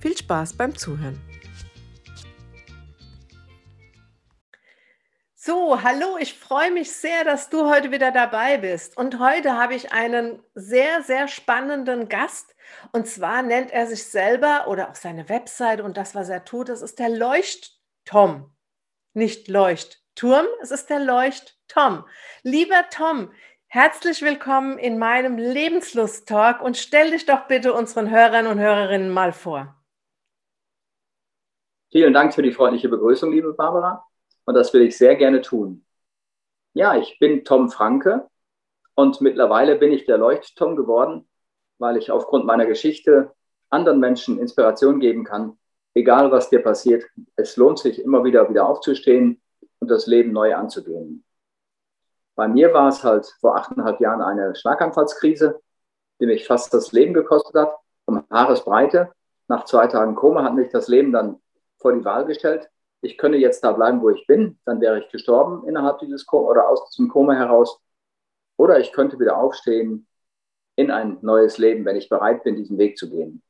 Viel Spaß beim Zuhören. So, hallo, ich freue mich sehr, dass du heute wieder dabei bist. Und heute habe ich einen sehr, sehr spannenden Gast. Und zwar nennt er sich selber oder auch seine Website und das, was er tut, das ist der Leuchttom. Nicht Leuchtturm, es ist der Leuchttom. Lieber Tom, herzlich willkommen in meinem Lebenslust-Talk und stell dich doch bitte unseren Hörern und Hörerinnen mal vor. Vielen Dank für die freundliche Begrüßung, liebe Barbara. Und das will ich sehr gerne tun. Ja, ich bin Tom Franke und mittlerweile bin ich der Leuchttom geworden, weil ich aufgrund meiner Geschichte anderen Menschen Inspiration geben kann. Egal, was dir passiert, es lohnt sich immer wieder wieder aufzustehen und das Leben neu anzugehen. Bei mir war es halt vor achteinhalb Jahren eine Schlaganfallskrise, die mich fast das Leben gekostet hat, um Haaresbreite. Nach zwei Tagen Koma hat mich das Leben dann vor die Wahl gestellt. Ich könnte jetzt da bleiben, wo ich bin, dann wäre ich gestorben innerhalb dieses Koma oder aus diesem Koma heraus. Oder ich könnte wieder aufstehen in ein neues Leben, wenn ich bereit bin, diesen Weg zu gehen.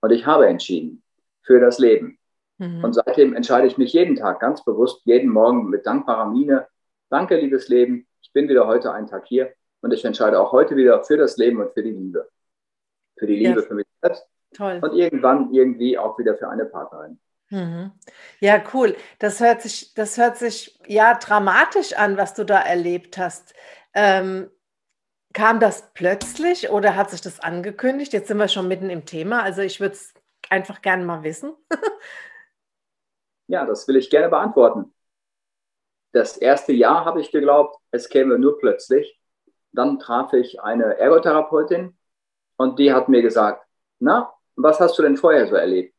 Und ich habe entschieden für das Leben. Mhm. Und seitdem entscheide ich mich jeden Tag ganz bewusst, jeden Morgen mit dankbarer Miene. Danke, liebes Leben. Ich bin wieder heute einen Tag hier und ich entscheide auch heute wieder für das Leben und für die Liebe. Für die Liebe ja. für mich selbst. Toll. Und irgendwann irgendwie auch wieder für eine Partnerin. Mhm. Ja, cool. Das hört sich, das hört sich ja dramatisch an, was du da erlebt hast. Ähm, kam das plötzlich oder hat sich das angekündigt? Jetzt sind wir schon mitten im Thema. Also ich würde es einfach gerne mal wissen. ja, das will ich gerne beantworten. Das erste Jahr habe ich geglaubt, es käme nur plötzlich. Dann traf ich eine Ergotherapeutin und die hat mir gesagt, na, was hast du denn vorher so erlebt?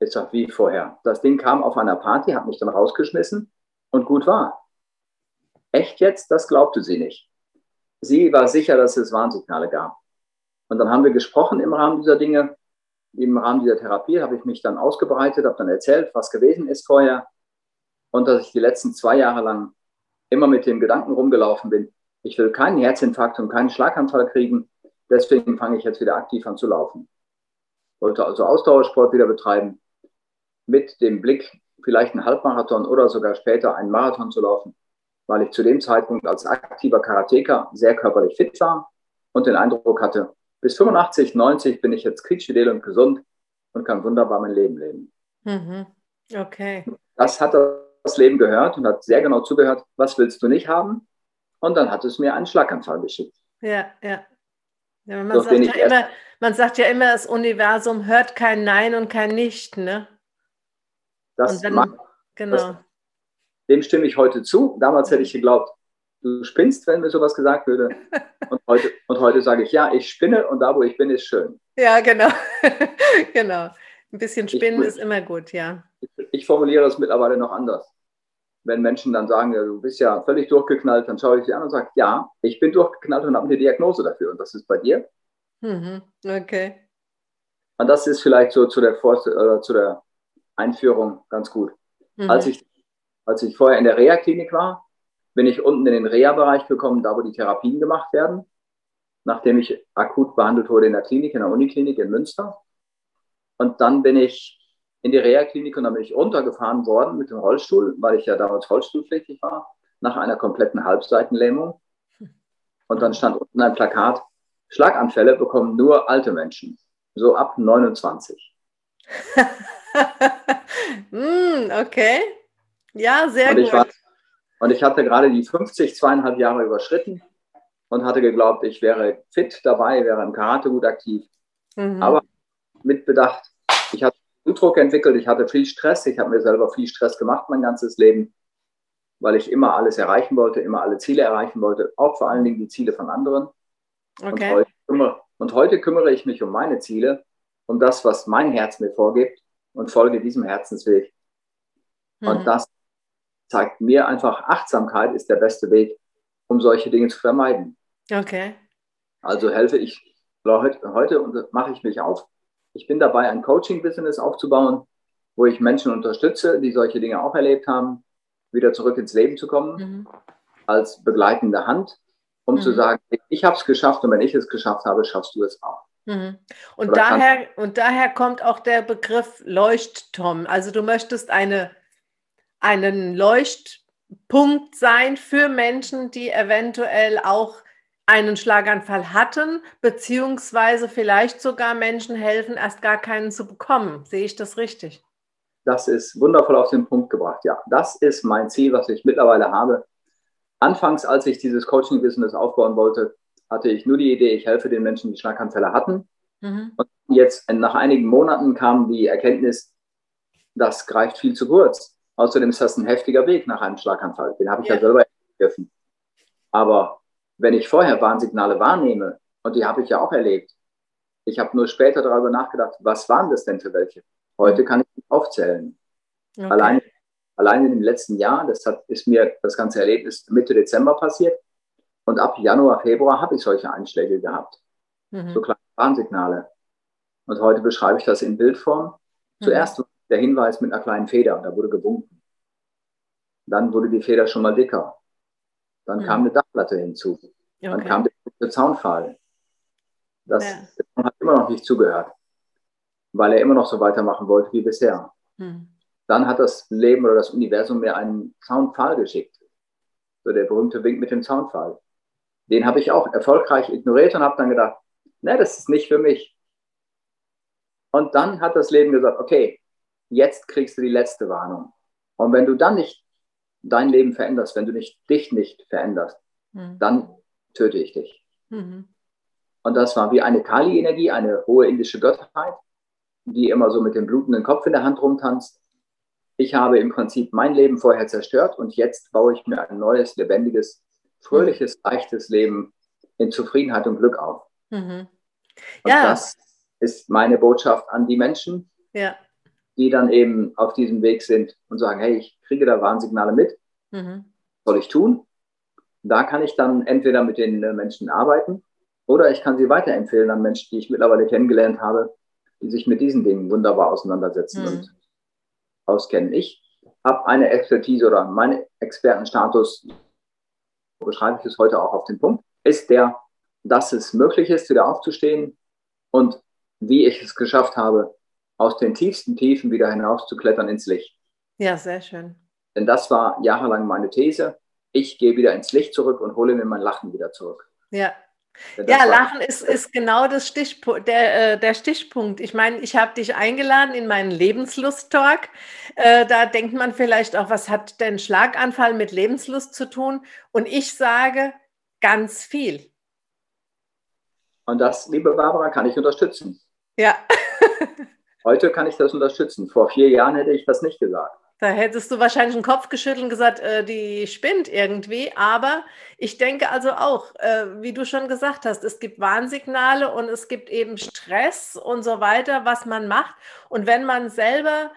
Ich sag, wie vorher? Das Ding kam auf einer Party, hat mich dann rausgeschmissen und gut war. Echt jetzt? Das glaubte sie nicht. Sie war sicher, dass es Warnsignale gab. Und dann haben wir gesprochen im Rahmen dieser Dinge. Im Rahmen dieser Therapie habe ich mich dann ausgebreitet, habe dann erzählt, was gewesen ist vorher. Und dass ich die letzten zwei Jahre lang immer mit dem Gedanken rumgelaufen bin, ich will keinen Herzinfarkt und keinen Schlaganfall kriegen. Deswegen fange ich jetzt wieder aktiv an zu laufen. Wollte also Ausdauersport wieder betreiben mit dem Blick, vielleicht einen Halbmarathon oder sogar später einen Marathon zu laufen, weil ich zu dem Zeitpunkt als aktiver Karateka sehr körperlich fit war und den Eindruck hatte, bis 85, 90 bin ich jetzt quietschfidel und gesund und kann wunderbar mein Leben leben. Mhm. Okay. Das hat das Leben gehört und hat sehr genau zugehört, was willst du nicht haben? Und dann hat es mir einen Schlaganfall geschickt. Ja, ja. ja man, sagt ja immer, man sagt ja immer, das Universum hört kein Nein und kein Nicht, ne? Das dann, mag, genau. Das, dem stimme ich heute zu. Damals hätte ich geglaubt, du spinnst, wenn mir sowas gesagt würde. Und heute, und heute sage ich, ja, ich spinne und da, wo ich bin, ist schön. Ja, genau. genau. Ein bisschen spinnen ich, ist immer gut, ja. Ich, ich formuliere es mittlerweile noch anders. Wenn Menschen dann sagen, ja, du bist ja völlig durchgeknallt, dann schaue ich sie an und sage, ja, ich bin durchgeknallt und habe eine Diagnose dafür. Und das ist bei dir. Mhm. Okay. Und das ist vielleicht so zu der, Vor äh, zu der Einführung ganz gut. Mhm. Als, ich, als ich vorher in der Reha-Klinik war, bin ich unten in den Reha-Bereich gekommen, da wo die Therapien gemacht werden, nachdem ich akut behandelt wurde in der Klinik, in der Uniklinik in Münster. Und dann bin ich in die Reha-Klinik und dann bin ich runtergefahren worden mit dem Rollstuhl, weil ich ja damals rollstuhlpflichtig war, nach einer kompletten Halbseitenlähmung. Und dann stand unten ein Plakat, Schlaganfälle bekommen nur alte Menschen, so ab 29. mm, okay. Ja, sehr und gut. War, und ich hatte gerade die 50, zweieinhalb Jahre überschritten und hatte geglaubt, ich wäre fit dabei, wäre im Karate gut aktiv. Mhm. Aber mit Bedacht, ich hatte Blutdruck entwickelt, ich hatte viel Stress, ich habe mir selber viel Stress gemacht mein ganzes Leben, weil ich immer alles erreichen wollte, immer alle Ziele erreichen wollte, auch vor allen Dingen die Ziele von anderen. Okay. Und, heute kümmere, und heute kümmere ich mich um meine Ziele, um das, was mein Herz mir vorgibt und folge diesem Herzensweg. Mhm. Und das zeigt mir einfach, Achtsamkeit ist der beste Weg, um solche Dinge zu vermeiden. Okay. Also helfe ich heute und mache ich mich auf. Ich bin dabei, ein Coaching-Business aufzubauen, wo ich Menschen unterstütze, die solche Dinge auch erlebt haben, wieder zurück ins Leben zu kommen, mhm. als begleitende Hand, um mhm. zu sagen, ich habe es geschafft und wenn ich es geschafft habe, schaffst du es auch. Mhm. Und, daher, und daher kommt auch der Begriff Leuchtturm. Also du möchtest eine, einen Leuchtpunkt sein für Menschen, die eventuell auch einen Schlaganfall hatten, beziehungsweise vielleicht sogar Menschen helfen, erst gar keinen zu bekommen. Sehe ich das richtig? Das ist wundervoll auf den Punkt gebracht. Ja, das ist mein Ziel, was ich mittlerweile habe. Anfangs, als ich dieses Coaching-Business aufbauen wollte, hatte ich nur die Idee, ich helfe den Menschen, die Schlaganfälle hatten. Mhm. Und jetzt nach einigen Monaten kam die Erkenntnis, das greift viel zu kurz. Außerdem ist das ein heftiger Weg nach einem Schlaganfall. Den habe ich ja, ja selber dürfen. Aber wenn ich vorher Warnsignale wahrnehme, und die habe ich ja auch erlebt, ich habe nur später darüber nachgedacht, was waren das denn für welche? Heute kann ich aufzählen. Okay. Allein, allein in dem letzten Jahr, das hat, ist mir das ganze Erlebnis Mitte Dezember passiert, und ab Januar, Februar habe ich solche Einschläge gehabt. Mhm. So kleine Warnsignale. Und heute beschreibe ich das in Bildform. Mhm. Zuerst der Hinweis mit einer kleinen Feder, da wurde gewunken. Dann wurde die Feder schon mal dicker. Dann mhm. kam eine Dachplatte hinzu. Okay. Dann kam der Zaunfall. Das ja. hat immer noch nicht zugehört, weil er immer noch so weitermachen wollte wie bisher. Mhm. Dann hat das Leben oder das Universum mir einen Zaunpfahl geschickt. So der berühmte Wink mit dem Zaunpfahl den habe ich auch erfolgreich ignoriert und habe dann gedacht, ne, das ist nicht für mich. Und dann hat das Leben gesagt, okay, jetzt kriegst du die letzte Warnung. Und wenn du dann nicht dein Leben veränderst, wenn du nicht, dich nicht veränderst, mhm. dann töte ich dich. Mhm. Und das war wie eine Kali-Energie, eine hohe indische Gottheit, die immer so mit dem blutenden Kopf in der Hand rumtanzt. Ich habe im Prinzip mein Leben vorher zerstört und jetzt baue ich mir ein neues, lebendiges, fröhliches, leichtes Leben in Zufriedenheit und Glück auf. Mhm. Ja. das ist meine Botschaft an die Menschen, ja. die dann eben auf diesem Weg sind und sagen, hey, ich kriege da Warnsignale mit, mhm. was soll ich tun? Da kann ich dann entweder mit den äh, Menschen arbeiten oder ich kann sie weiterempfehlen an Menschen, die ich mittlerweile kennengelernt habe, die sich mit diesen Dingen wunderbar auseinandersetzen mhm. und auskennen. Ich habe eine Expertise oder meinen Expertenstatus beschreibe ich es heute auch auf den Punkt, ist der, dass es möglich ist, wieder aufzustehen und wie ich es geschafft habe, aus den tiefsten Tiefen wieder hinauszuklettern ins Licht. Ja, sehr schön. Denn das war jahrelang meine These. Ich gehe wieder ins Licht zurück und hole mir mein Lachen wieder zurück. Ja, ja, Lachen ist, ist genau das Stichpunkt, der, äh, der Stichpunkt. Ich meine, ich habe dich eingeladen in meinen Lebenslust-Talk. Äh, da denkt man vielleicht auch, was hat denn Schlaganfall mit Lebenslust zu tun? Und ich sage ganz viel. Und das, liebe Barbara, kann ich unterstützen. Ja. Heute kann ich das unterstützen. Vor vier Jahren hätte ich das nicht gesagt. Da hättest du wahrscheinlich den Kopf geschüttelt und gesagt, äh, die spinnt irgendwie. Aber ich denke also auch, äh, wie du schon gesagt hast, es gibt Warnsignale und es gibt eben Stress und so weiter, was man macht. Und wenn man selber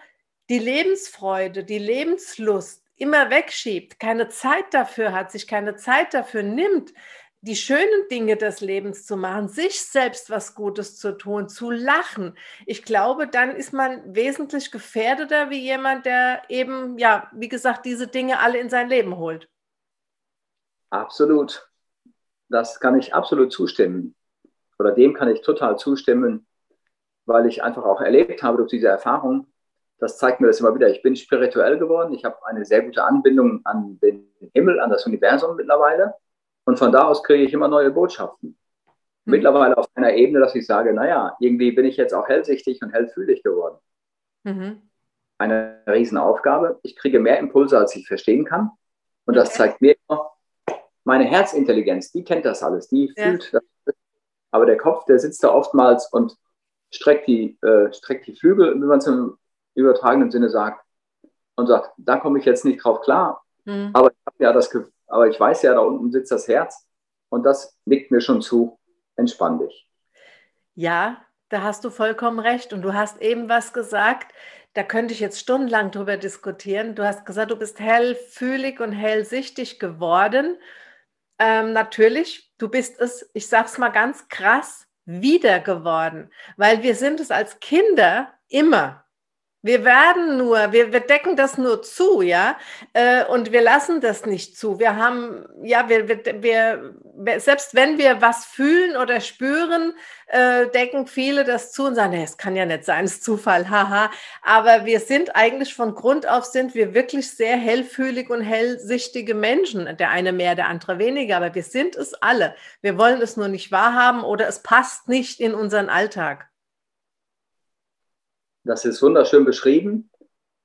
die Lebensfreude, die Lebenslust immer wegschiebt, keine Zeit dafür hat, sich keine Zeit dafür nimmt, die schönen Dinge des Lebens zu machen, sich selbst was Gutes zu tun, zu lachen. Ich glaube, dann ist man wesentlich gefährdeter wie jemand, der eben, ja, wie gesagt, diese Dinge alle in sein Leben holt. Absolut. Das kann ich absolut zustimmen. Oder dem kann ich total zustimmen, weil ich einfach auch erlebt habe durch diese Erfahrung. Das zeigt mir das immer wieder. Ich bin spirituell geworden. Ich habe eine sehr gute Anbindung an den Himmel, an das Universum mittlerweile und von da aus kriege ich immer neue Botschaften. Mhm. Mittlerweile auf einer Ebene, dass ich sage, naja, irgendwie bin ich jetzt auch hellsichtig und hellfühlig geworden. Mhm. Eine Riesenaufgabe. Ich kriege mehr Impulse, als ich verstehen kann. Und okay. das zeigt mir immer, meine Herzintelligenz, die kennt das alles, die ja. fühlt das. Aber der Kopf, der sitzt da oftmals und streckt die, äh, streckt die Flügel, wie man es im übertragenen Sinne sagt, und sagt, da komme ich jetzt nicht drauf klar. Mhm. Aber ich habe ja das Gefühl, aber ich weiß ja, da unten sitzt das Herz und das nickt mir schon zu. Entspann dich. Ja, da hast du vollkommen recht. Und du hast eben was gesagt, da könnte ich jetzt stundenlang drüber diskutieren. Du hast gesagt, du bist hellfühlig und hellsichtig geworden. Ähm, natürlich, du bist es, ich sag's mal ganz krass, wieder geworden, weil wir sind es als Kinder immer. Wir werden nur, wir, wir decken das nur zu, ja, äh, und wir lassen das nicht zu. Wir haben, ja, wir, wir, wir selbst wenn wir was fühlen oder spüren, äh, decken viele das zu und sagen, nee, es kann ja nicht sein, es ist Zufall, haha. Aber wir sind eigentlich von Grund auf sind wir wirklich sehr hellfühlig und hellsichtige Menschen. Der eine mehr, der andere weniger, aber wir sind es alle. Wir wollen es nur nicht wahrhaben oder es passt nicht in unseren Alltag. Das ist wunderschön beschrieben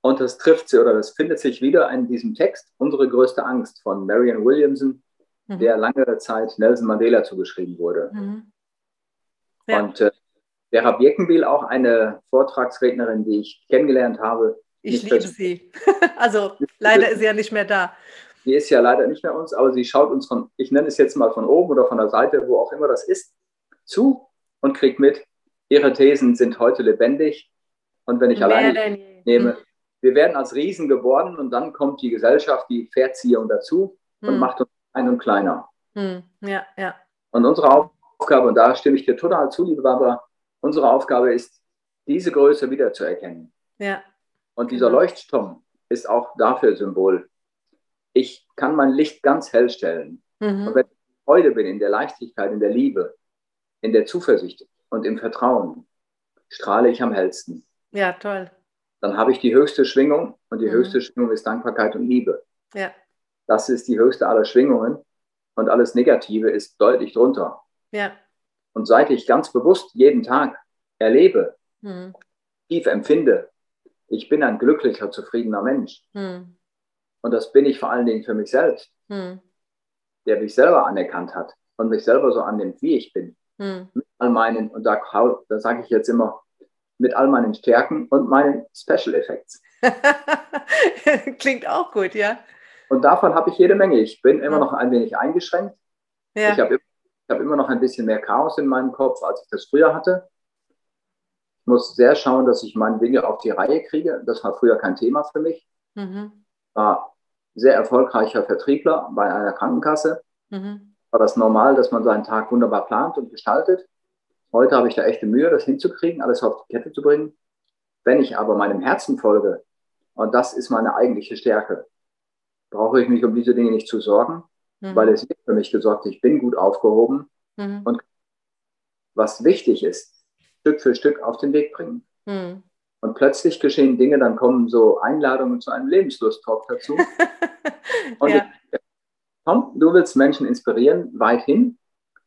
und das trifft sie oder das findet sich wieder in diesem Text, Unsere größte Angst von Marian Williamson, mhm. der lange Zeit Nelson Mandela zugeschrieben wurde. Mhm. Ja. Und äh, Vera Birkenbiel, auch eine Vortragsrednerin, die ich kennengelernt habe. Ich liebe sie. also leider ist sie ja nicht mehr da. Die ist ja leider nicht mehr uns, aber sie schaut uns von, ich nenne es jetzt mal von oben oder von der Seite, wo auch immer das ist, zu und kriegt mit, ihre Thesen sind heute lebendig und wenn ich Mehr alleine nehme, hm. wir werden als Riesen geboren und dann kommt die Gesellschaft, die Verziehung dazu und hm. macht uns klein und kleiner. Hm. Ja, ja. Und unsere Aufgabe, und da stimme ich dir total zu, liebe Barbara, unsere Aufgabe ist, diese Größe wiederzuerkennen. Ja. Und dieser genau. Leuchtturm ist auch dafür Symbol. Ich kann mein Licht ganz hell stellen. Mhm. Und wenn ich Freude bin, in der Leichtigkeit, in der Liebe, in der Zuversicht und im Vertrauen, strahle ich am hellsten. Ja, toll. Dann habe ich die höchste Schwingung und die mhm. höchste Schwingung ist Dankbarkeit und Liebe. Ja. Das ist die höchste aller Schwingungen und alles Negative ist deutlich drunter. Ja. Und seit ich ganz bewusst jeden Tag erlebe, mhm. tief empfinde, ich bin ein glücklicher, zufriedener Mensch. Mhm. Und das bin ich vor allen Dingen für mich selbst, mhm. der mich selber anerkannt hat und mich selber so annimmt, wie ich bin. Mhm. Mit all meinen, und da, da sage ich jetzt immer, mit all meinen Stärken und meinen Special Effects. Klingt auch gut, ja. Und davon habe ich jede Menge. Ich bin immer noch ein wenig eingeschränkt. Ja. Ich habe hab immer noch ein bisschen mehr Chaos in meinem Kopf, als ich das früher hatte. Ich muss sehr schauen, dass ich meine Dinge auf die Reihe kriege. Das war früher kein Thema für mich. Mhm. War sehr erfolgreicher Vertriebler bei einer Krankenkasse. Mhm. War das normal, dass man seinen Tag wunderbar plant und gestaltet. Heute habe ich da echte Mühe, das hinzukriegen, alles auf die Kette zu bringen. Wenn ich aber meinem Herzen folge, und das ist meine eigentliche Stärke, brauche ich mich um diese Dinge nicht zu sorgen, mhm. weil es wird für mich gesorgt, ich bin gut aufgehoben mhm. und was wichtig ist, Stück für Stück auf den Weg bringen. Mhm. Und plötzlich geschehen Dinge, dann kommen so Einladungen zu einem Lebenslust-Talk dazu. und ja. ich, Tom, du willst Menschen inspirieren, weithin.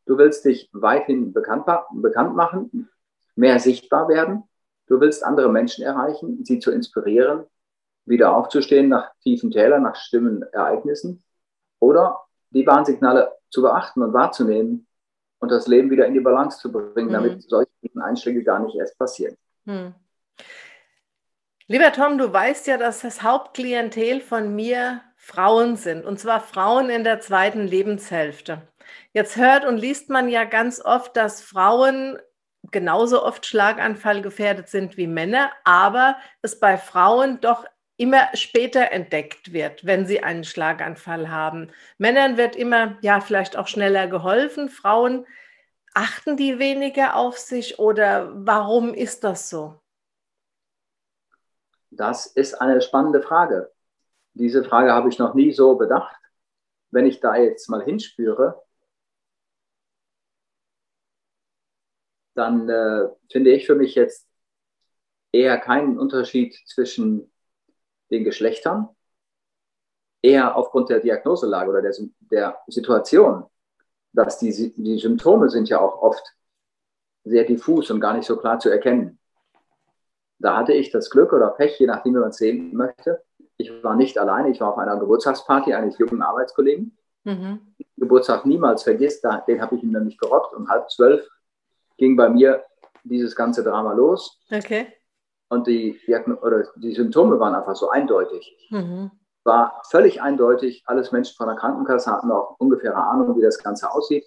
Du willst dich weithin bekannt, bekannt machen, mehr sichtbar werden. Du willst andere Menschen erreichen, sie zu inspirieren, wieder aufzustehen nach tiefen Tälern, nach schlimmen Ereignissen oder die Warnsignale zu beachten und wahrzunehmen und das Leben wieder in die Balance zu bringen, mhm. damit solche Einschläge gar nicht erst passieren. Mhm. Lieber Tom, du weißt ja, dass das Hauptklientel von mir Frauen sind, und zwar Frauen in der zweiten Lebenshälfte. Jetzt hört und liest man ja ganz oft, dass Frauen genauso oft Schlaganfall gefährdet sind wie Männer, aber es bei Frauen doch immer später entdeckt wird, wenn sie einen Schlaganfall haben. Männern wird immer, ja, vielleicht auch schneller geholfen. Frauen achten die weniger auf sich oder warum ist das so? Das ist eine spannende Frage. Diese Frage habe ich noch nie so bedacht. Wenn ich da jetzt mal hinspüre, dann äh, finde ich für mich jetzt eher keinen Unterschied zwischen den Geschlechtern, eher aufgrund der Diagnoselage oder der, der Situation, dass die, die Symptome sind ja auch oft sehr diffus und gar nicht so klar zu erkennen. Da hatte ich das Glück oder Pech, je nachdem, wie man es sehen möchte. Ich war nicht alleine, ich war auf einer Geburtstagsparty eines jungen Arbeitskollegen. Mhm. Geburtstag niemals vergisst, den habe ich ihm nämlich gerockt. Um halb zwölf ging bei mir dieses ganze Drama los. Okay. Und die, oder die Symptome waren einfach so eindeutig. Mhm. War völlig eindeutig. Alles Menschen von der Krankenkasse hatten auch ungefähre Ahnung, wie das Ganze aussieht.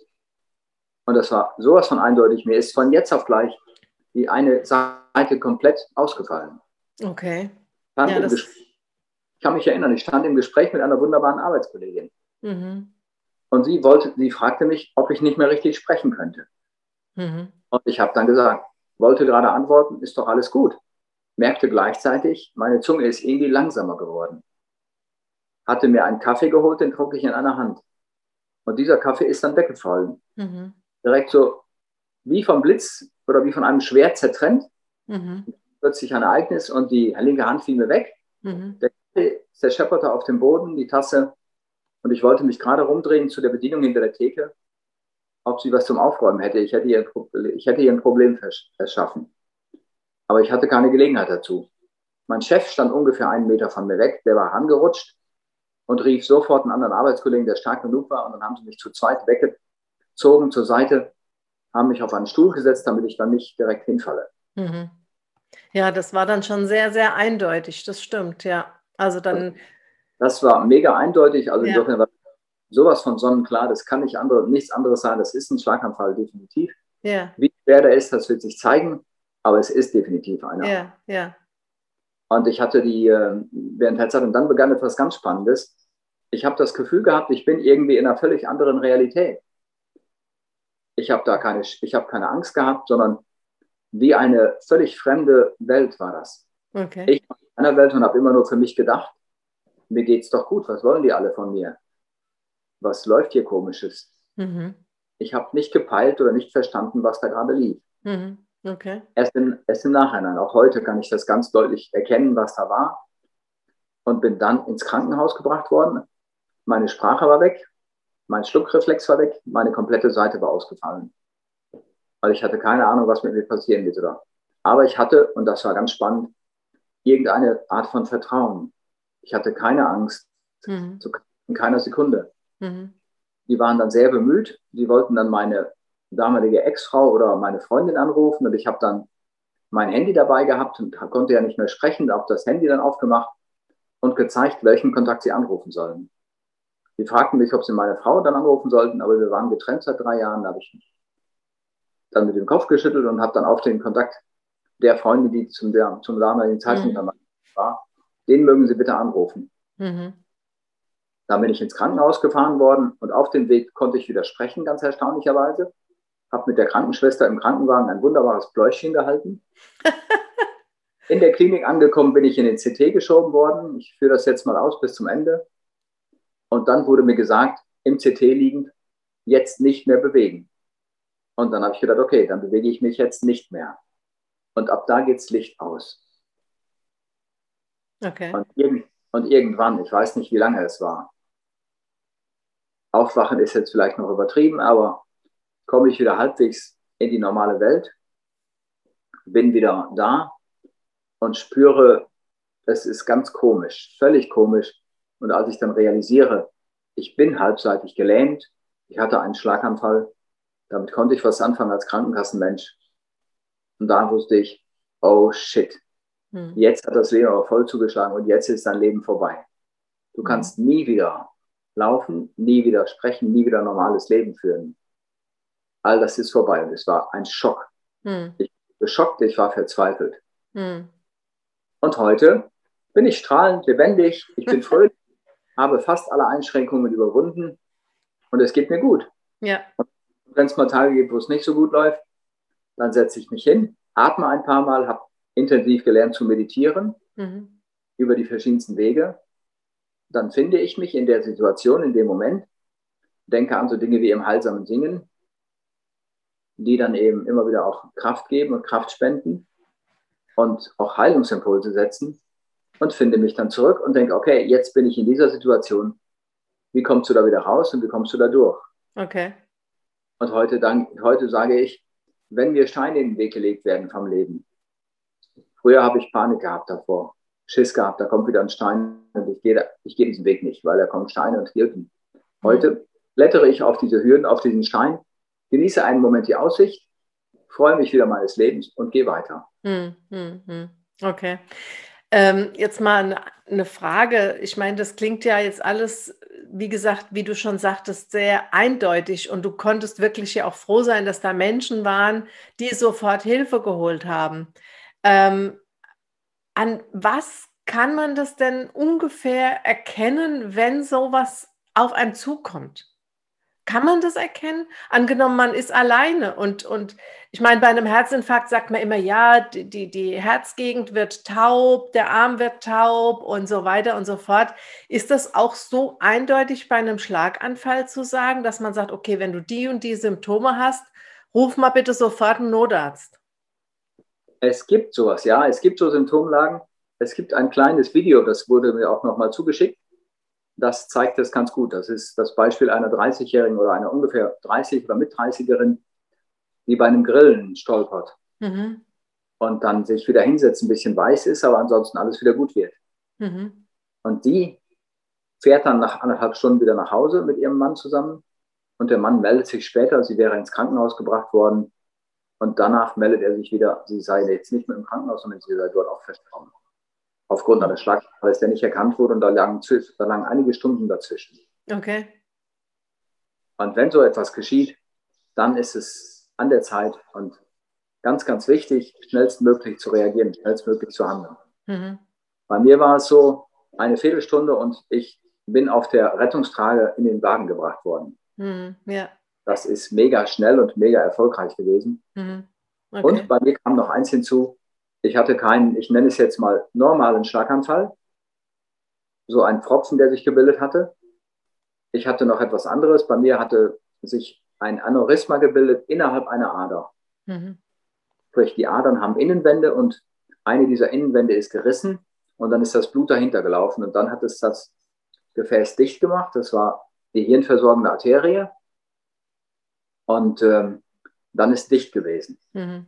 Und das war sowas von eindeutig. Mir ist von jetzt auf gleich die eine Seite komplett ausgefallen. Okay. Ja, ich kann mich erinnern, ich stand im Gespräch mit einer wunderbaren Arbeitskollegin. Mhm. Und sie wollte, sie fragte mich, ob ich nicht mehr richtig sprechen könnte. Mhm. Und ich habe dann gesagt, wollte gerade antworten, ist doch alles gut. Merkte gleichzeitig, meine Zunge ist irgendwie langsamer geworden. Hatte mir einen Kaffee geholt, den trug ich in einer Hand. Und dieser Kaffee ist dann weggefallen. Mhm. Direkt so wie vom Blitz oder wie von einem Schwert zertrennt. Mhm. Plötzlich ein Ereignis und die linke Hand fiel mir weg. Mhm. Der Kaffee zerschepperte auf dem Boden, die Tasse. Und ich wollte mich gerade rumdrehen zu der Bedienung hinter der Theke, ob sie was zum Aufräumen hätte. Ich hätte ihr, ich hätte ihr ein Problem verschaffen. Aber ich hatte keine Gelegenheit dazu. Mein Chef stand ungefähr einen Meter von mir weg, der war angerutscht und rief sofort einen anderen Arbeitskollegen, der stark genug war. Und dann haben sie mich zu zweit weggezogen zur Seite, haben mich auf einen Stuhl gesetzt, damit ich dann nicht direkt hinfalle. Mhm. Ja, das war dann schon sehr, sehr eindeutig. Das stimmt, ja. Also dann. Das war mega eindeutig. Also ja. insofern war sowas von sonnenklar. Das kann nicht andere, nichts anderes sein. Das ist ein Schlaganfall, definitiv. Ja. Wie schwer der ist, das wird sich zeigen. Aber es ist definitiv einer. Ja, ja. Und ich hatte die, äh, während der Zeit, und dann begann etwas ganz Spannendes. Ich habe das Gefühl gehabt, ich bin irgendwie in einer völlig anderen Realität. Ich habe da keine, ich habe keine Angst gehabt, sondern wie eine völlig fremde Welt war das. Okay. Ich war in einer Welt und habe immer nur für mich gedacht, mir geht's doch gut, was wollen die alle von mir? Was läuft hier komisches? Mhm. Ich habe nicht gepeilt oder nicht verstanden, was da gerade lief. Mhm. Okay. Erst, im, erst im Nachhinein, auch heute kann ich das ganz deutlich erkennen, was da war. Und bin dann ins Krankenhaus gebracht worden. Meine Sprache war weg, mein Schluckreflex war weg, meine komplette Seite war ausgefallen. Weil ich hatte keine Ahnung, was mit mir passieren wird. Oder. Aber ich hatte, und das war ganz spannend, irgendeine Art von Vertrauen. Ich hatte keine Angst, mhm. in keiner Sekunde. Mhm. Die waren dann sehr bemüht. Die wollten dann meine damalige Ex-Frau oder meine Freundin anrufen und ich habe dann mein Handy dabei gehabt und konnte ja nicht mehr sprechen, habe das Handy dann aufgemacht und gezeigt, welchen Kontakt sie anrufen sollen. Sie fragten mich, ob sie meine Frau dann anrufen sollten, aber wir waren getrennt seit drei Jahren. Da habe ich mich dann mit dem Kopf geschüttelt und habe dann auf den Kontakt der Freundin, die zum, der, zum damaligen Zeitpunkt mhm. war, den mögen Sie bitte anrufen. Mhm. Dann bin ich ins Krankenhaus gefahren worden und auf dem Weg konnte ich wieder sprechen, ganz erstaunlicherweise habe mit der Krankenschwester im Krankenwagen ein wunderbares Pläuschchen gehalten. In der Klinik angekommen bin ich in den CT geschoben worden. Ich führe das jetzt mal aus bis zum Ende. Und dann wurde mir gesagt, im CT liegend, jetzt nicht mehr bewegen. Und dann habe ich gedacht, okay, dann bewege ich mich jetzt nicht mehr. Und ab da geht's Licht aus. Okay. Und, irg und irgendwann, ich weiß nicht, wie lange es war. Aufwachen ist jetzt vielleicht noch übertrieben, aber komme ich wieder halbwegs in die normale Welt, bin wieder da und spüre, es ist ganz komisch, völlig komisch. Und als ich dann realisiere, ich bin halbseitig gelähmt, ich hatte einen Schlaganfall, damit konnte ich was anfangen als Krankenkassenmensch. Und da wusste ich, oh shit, hm. jetzt hat das Leben aber voll zugeschlagen und jetzt ist dein Leben vorbei. Du hm. kannst nie wieder laufen, nie wieder sprechen, nie wieder normales Leben führen all das ist vorbei. Und es war ein Schock. Hm. Ich war geschockt, ich war verzweifelt. Hm. Und heute bin ich strahlend, lebendig, ich bin fröhlich, habe fast alle Einschränkungen überwunden und es geht mir gut. Ja. Wenn es mal Tage gibt, wo es nicht so gut läuft, dann setze ich mich hin, atme ein paar Mal, habe intensiv gelernt zu meditieren mhm. über die verschiedensten Wege. Dann finde ich mich in der Situation, in dem Moment, denke an so Dinge wie im heilsamen Singen, die dann eben immer wieder auch Kraft geben und Kraft spenden und auch Heilungsimpulse setzen und finde mich dann zurück und denke, okay, jetzt bin ich in dieser Situation. Wie kommst du da wieder raus und wie kommst du da durch? Okay. Und heute, dann, heute sage ich, wenn mir Steine in den Weg gelegt werden vom Leben. Früher habe ich Panik gehabt davor, Schiss gehabt, da kommt wieder ein Stein und ich gehe, ich gehe diesen Weg nicht, weil da kommen Steine und Hürden. Heute blättere ich auf diese Hürden, auf diesen Stein genieße einen Moment die Aussicht, freue mich wieder meines Lebens und gehe weiter. Hm, hm, hm. Okay. Ähm, jetzt mal eine, eine Frage. Ich meine, das klingt ja jetzt alles wie gesagt, wie du schon sagtest, sehr eindeutig und du konntest wirklich ja auch froh sein, dass da Menschen waren, die sofort Hilfe geholt haben. Ähm, an was kann man das denn ungefähr erkennen, wenn sowas auf einem zukommt? Kann man das erkennen? Angenommen, man ist alleine und, und ich meine, bei einem Herzinfarkt sagt man immer, ja, die, die Herzgegend wird taub, der Arm wird taub und so weiter und so fort. Ist das auch so eindeutig bei einem Schlaganfall zu sagen, dass man sagt, okay, wenn du die und die Symptome hast, ruf mal bitte sofort einen Notarzt? Es gibt sowas, ja, es gibt so Symptomlagen. Es gibt ein kleines Video, das wurde mir auch nochmal zugeschickt das zeigt das ganz gut. Das ist das Beispiel einer 30-Jährigen oder einer ungefähr 30 oder mit 30erin, die bei einem Grillen stolpert mhm. und dann sich wieder hinsetzt, ein bisschen weiß ist, aber ansonsten alles wieder gut wird. Mhm. Und die fährt dann nach anderthalb Stunden wieder nach Hause mit ihrem Mann zusammen und der Mann meldet sich später, sie wäre ins Krankenhaus gebracht worden und danach meldet er sich wieder, sie sei jetzt nicht mehr im Krankenhaus, sondern sie sei dort auch festgekommen aufgrund eines Schlaganfalls, der nicht erkannt wurde und da lagen, da lagen einige Stunden dazwischen. Okay. Und wenn so etwas geschieht, dann ist es an der Zeit und ganz, ganz wichtig, schnellstmöglich zu reagieren, schnellstmöglich zu handeln. Mhm. Bei mir war es so, eine Viertelstunde und ich bin auf der Rettungstrage in den Wagen gebracht worden. Mhm. Ja. Das ist mega schnell und mega erfolgreich gewesen. Mhm. Okay. Und bei mir kam noch eins hinzu, ich hatte keinen, ich nenne es jetzt mal normalen Schlaganfall, so ein Pfropfen, der sich gebildet hatte. Ich hatte noch etwas anderes. Bei mir hatte sich ein Aneurysma gebildet innerhalb einer Ader. Mhm. Sprich, die Adern haben Innenwände und eine dieser Innenwände ist gerissen und dann ist das Blut dahinter gelaufen und dann hat es das Gefäß dicht gemacht. Das war die hirnversorgende Arterie und ähm, dann ist dicht gewesen. Mhm.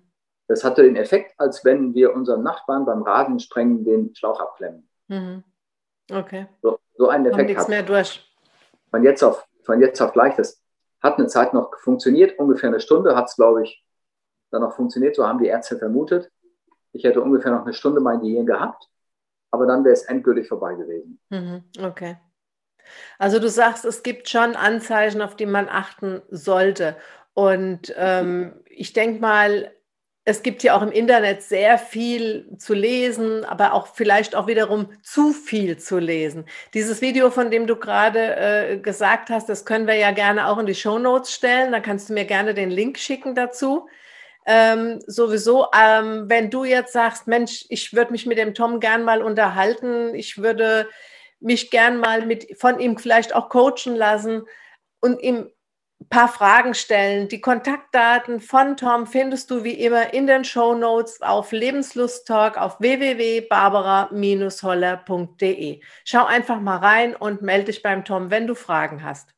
Das hatte den Effekt, als wenn wir unserem Nachbarn beim Rasensprengen den Schlauch abklemmen. Mhm. Okay. So, so einen Effekt nichts hat. mehr durch. Von jetzt, auf, von jetzt auf gleich. Das hat eine Zeit noch funktioniert, ungefähr eine Stunde hat es, glaube ich, dann noch funktioniert. So haben die Ärzte vermutet. Ich hätte ungefähr noch eine Stunde mein Gehirn gehabt, aber dann wäre es endgültig vorbei gewesen. Mhm. Okay. Also du sagst, es gibt schon Anzeichen, auf die man achten sollte. Und ähm, ich denke mal, es gibt ja auch im Internet sehr viel zu lesen, aber auch vielleicht auch wiederum zu viel zu lesen. Dieses Video, von dem du gerade äh, gesagt hast, das können wir ja gerne auch in die Show Notes stellen. Da kannst du mir gerne den Link schicken dazu. Ähm, sowieso, ähm, wenn du jetzt sagst, Mensch, ich würde mich mit dem Tom gern mal unterhalten, ich würde mich gern mal mit von ihm vielleicht auch coachen lassen und ihm ein paar Fragen stellen. Die Kontaktdaten von Tom findest du wie immer in den Show Notes auf Lebenslusttalk auf www.barbara-holler.de. Schau einfach mal rein und melde dich beim Tom, wenn du Fragen hast.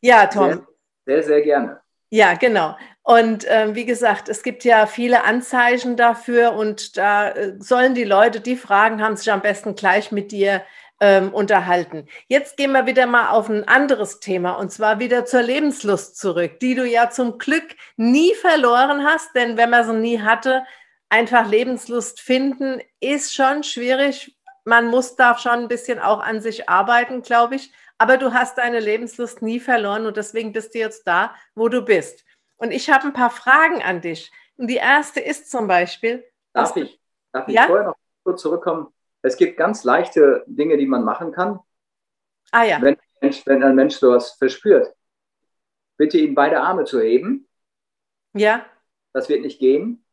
Ja, Tom. Sehr, sehr, sehr gerne. Ja, genau. Und äh, wie gesagt, es gibt ja viele Anzeichen dafür und da äh, sollen die Leute, die Fragen haben, sich am besten gleich mit dir ähm, unterhalten. Jetzt gehen wir wieder mal auf ein anderes Thema und zwar wieder zur Lebenslust zurück, die du ja zum Glück nie verloren hast, denn wenn man sie nie hatte, einfach Lebenslust finden ist schon schwierig. Man muss da schon ein bisschen auch an sich arbeiten, glaube ich. Aber du hast deine Lebenslust nie verloren und deswegen bist du jetzt da, wo du bist. Und ich habe ein paar Fragen an dich. Und die erste ist zum Beispiel. Darf ich, darf ich ja? vorher noch kurz zurückkommen? Es gibt ganz leichte Dinge, die man machen kann. Ah ja. Wenn, wenn ein Mensch sowas verspürt. Bitte ihn beide Arme zu heben. Ja. Das wird nicht gehen.